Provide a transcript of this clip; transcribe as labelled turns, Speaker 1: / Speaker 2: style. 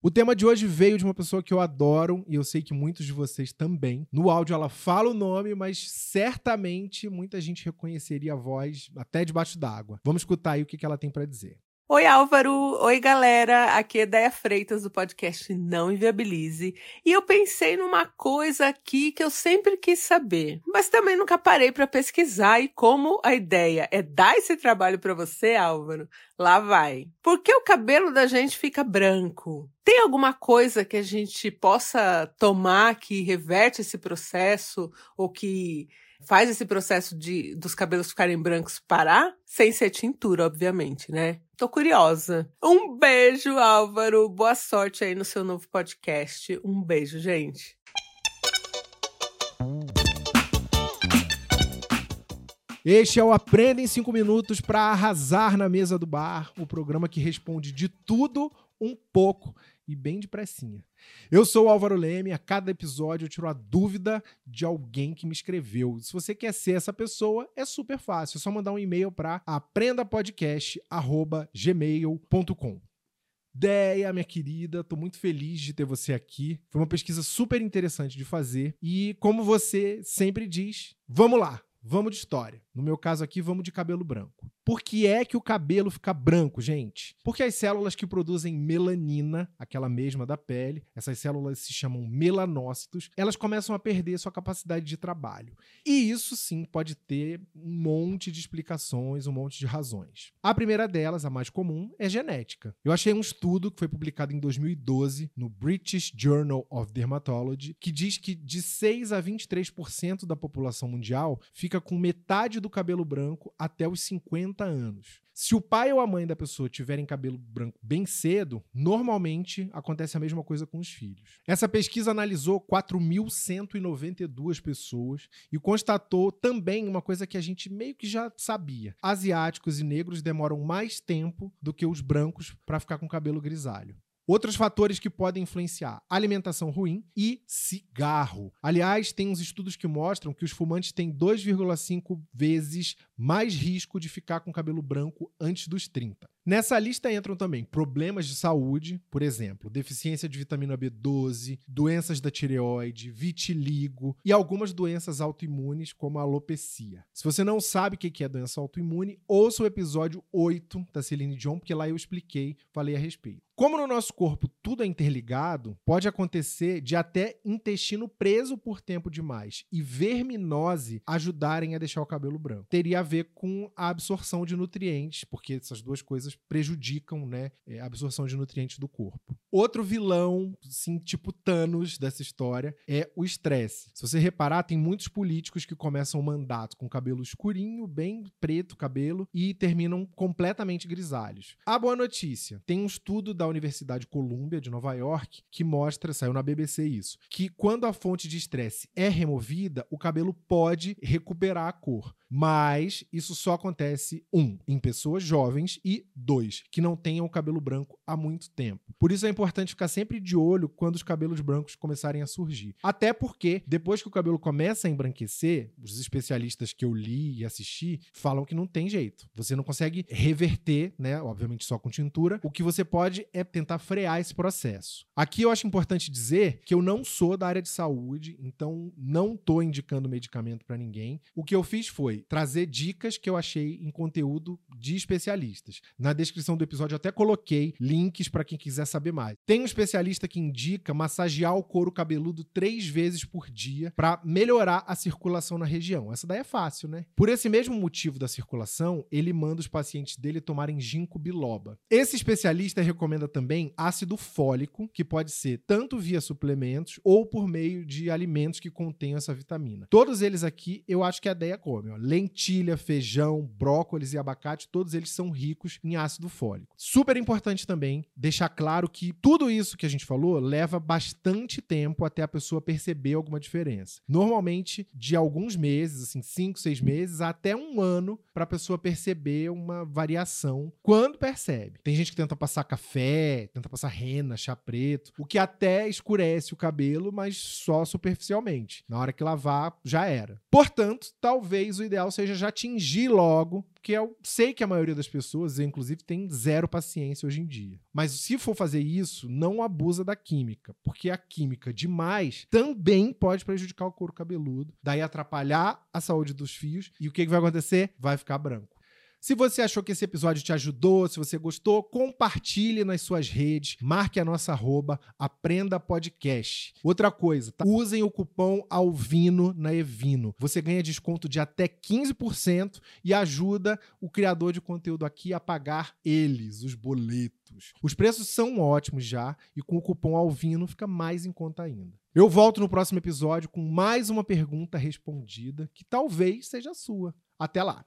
Speaker 1: O tema de hoje veio de uma pessoa que eu adoro e eu sei que muitos de vocês também. No áudio ela fala o nome, mas certamente muita gente reconheceria a voz até debaixo d'água. Vamos escutar aí o que ela tem para dizer.
Speaker 2: Oi, Álvaro. Oi, galera. Aqui é Deia Freitas do podcast Não Inviabilize. E eu pensei numa coisa aqui que eu sempre quis saber, mas também nunca parei para pesquisar. E como a ideia é dar esse trabalho para você, Álvaro, lá vai. Por que o cabelo da gente fica branco? Tem alguma coisa que a gente possa tomar que reverte esse processo ou que faz esse processo de dos cabelos ficarem brancos parar? Sem ser tintura, obviamente, né? Tô curiosa. Um beijo, Álvaro. Boa sorte aí no seu novo podcast. Um beijo, gente.
Speaker 1: Este é o Aprenda em 5 Minutos para arrasar na mesa do bar, o programa que responde de tudo um pouco e bem depressinha. Eu sou o Álvaro Leme, a cada episódio eu tiro a dúvida de alguém que me escreveu. Se você quer ser essa pessoa, é super fácil, é só mandar um e-mail para aprendapodcast@gmail.com. Deia, minha querida, tô muito feliz de ter você aqui. Foi uma pesquisa super interessante de fazer e como você sempre diz, vamos lá, vamos de história. No meu caso aqui, vamos de cabelo branco. Por que é que o cabelo fica branco, gente? Porque as células que produzem melanina, aquela mesma da pele, essas células se chamam melanócitos, elas começam a perder sua capacidade de trabalho. E isso sim pode ter um monte de explicações, um monte de razões. A primeira delas, a mais comum, é genética. Eu achei um estudo que foi publicado em 2012 no British Journal of Dermatology, que diz que de 6 a 23% da população mundial fica com metade do cabelo branco até os 50 anos. Se o pai ou a mãe da pessoa tiverem cabelo branco bem cedo, normalmente acontece a mesma coisa com os filhos. Essa pesquisa analisou 4.192 pessoas e constatou também uma coisa que a gente meio que já sabia: asiáticos e negros demoram mais tempo do que os brancos para ficar com cabelo grisalho. Outros fatores que podem influenciar: alimentação ruim e cigarro. Aliás, tem uns estudos que mostram que os fumantes têm 2,5 vezes mais risco de ficar com cabelo branco antes dos 30. Nessa lista entram também problemas de saúde, por exemplo, deficiência de vitamina B12, doenças da tireoide, vitiligo e algumas doenças autoimunes, como a alopecia. Se você não sabe o que é doença autoimune, ouça o episódio 8 da Celine Dion, porque lá eu expliquei, falei a respeito. Como no nosso corpo tudo é interligado, pode acontecer de até intestino preso por tempo demais e verminose ajudarem a deixar o cabelo branco. Teria a ver com a absorção de nutrientes, porque essas duas coisas prejudicam né, é, a absorção de nutrientes do corpo. Outro vilão, assim, tipo Thanos dessa história, é o estresse. Se você reparar, tem muitos políticos que começam o mandato com cabelo escurinho, bem preto cabelo, e terminam completamente grisalhos. A boa notícia: tem um estudo da Universidade Columbia de Nova York que mostra, saiu na BBC isso, que quando a fonte de estresse é removida, o cabelo pode recuperar a cor. Mas isso só acontece, um, em pessoas jovens e dois, que não tenham o cabelo branco há muito tempo. Por isso é importante ficar sempre de olho quando os cabelos brancos começarem a surgir. Até porque, depois que o cabelo começa a embranquecer, os especialistas que eu li e assisti falam que não tem jeito. Você não consegue reverter, né? Obviamente só com tintura. O que você pode é tentar frear esse processo. Aqui eu acho importante dizer que eu não sou da área de saúde, então não estou indicando medicamento para ninguém. O que eu fiz foi trazer dicas que eu achei em conteúdo de especialistas. Na descrição do episódio eu até coloquei links para quem quiser saber mais. Tem um especialista que indica massagear o couro cabeludo três vezes por dia para melhorar a circulação na região. Essa daí é fácil, né? Por esse mesmo motivo da circulação, ele manda os pacientes dele tomarem ginkgo biloba. Esse especialista recomenda também ácido fólico, que pode ser tanto via suplementos ou por meio de alimentos que contenham essa vitamina. Todos eles aqui eu acho que a ideia come. Ó. Lentilha, feijão, brócolis e abacate, todos eles são ricos em ácido fólico. Super importante também deixar claro que tudo isso que a gente falou leva bastante tempo até a pessoa perceber alguma diferença. Normalmente de alguns meses, assim, cinco, seis meses, até um ano para a pessoa perceber uma variação quando percebe. Tem gente que tenta passar café, tenta passar rena, chá preto, o que até escurece o cabelo, mas só superficialmente. Na hora que lavar, já era. Portanto, talvez o ideal seja já tingir logo, porque eu sei que a maioria das pessoas, inclusive, tem zero paciência hoje em dia. Mas se for fazer isso, não abusa da química, porque a química demais também pode prejudicar o couro cabeludo, daí atrapalhar a saúde dos fios, e o que, que vai acontecer? Vai ficar branco. Se você achou que esse episódio te ajudou, se você gostou, compartilhe nas suas redes, marque a nossa arroba, aprenda podcast. Outra coisa, tá? usem o cupom ALVINO na Evino. Você ganha desconto de até 15% e ajuda o criador de conteúdo aqui a pagar eles, os boletos. Os preços são ótimos já e com o cupom ALVINO fica mais em conta ainda. Eu volto no próximo episódio com mais uma pergunta respondida que talvez seja sua. Até lá!